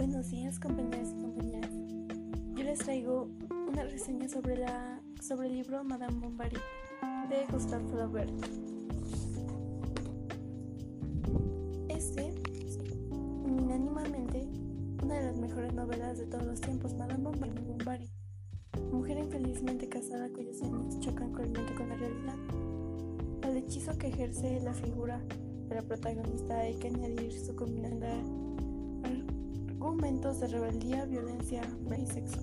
Buenos días compañeros y compañeras. Yo les traigo una reseña sobre, la, sobre el libro Madame Bovary de Gustave Flaubert. Este es una de las mejores novelas de todos los tiempos, Madame Bovary. Mujer infelizmente casada cuyos años chocan cruelmente con la realidad. Al hechizo que ejerce la figura de la protagonista hay que añadir su combinada argumentos de rebeldía, violencia y sexo.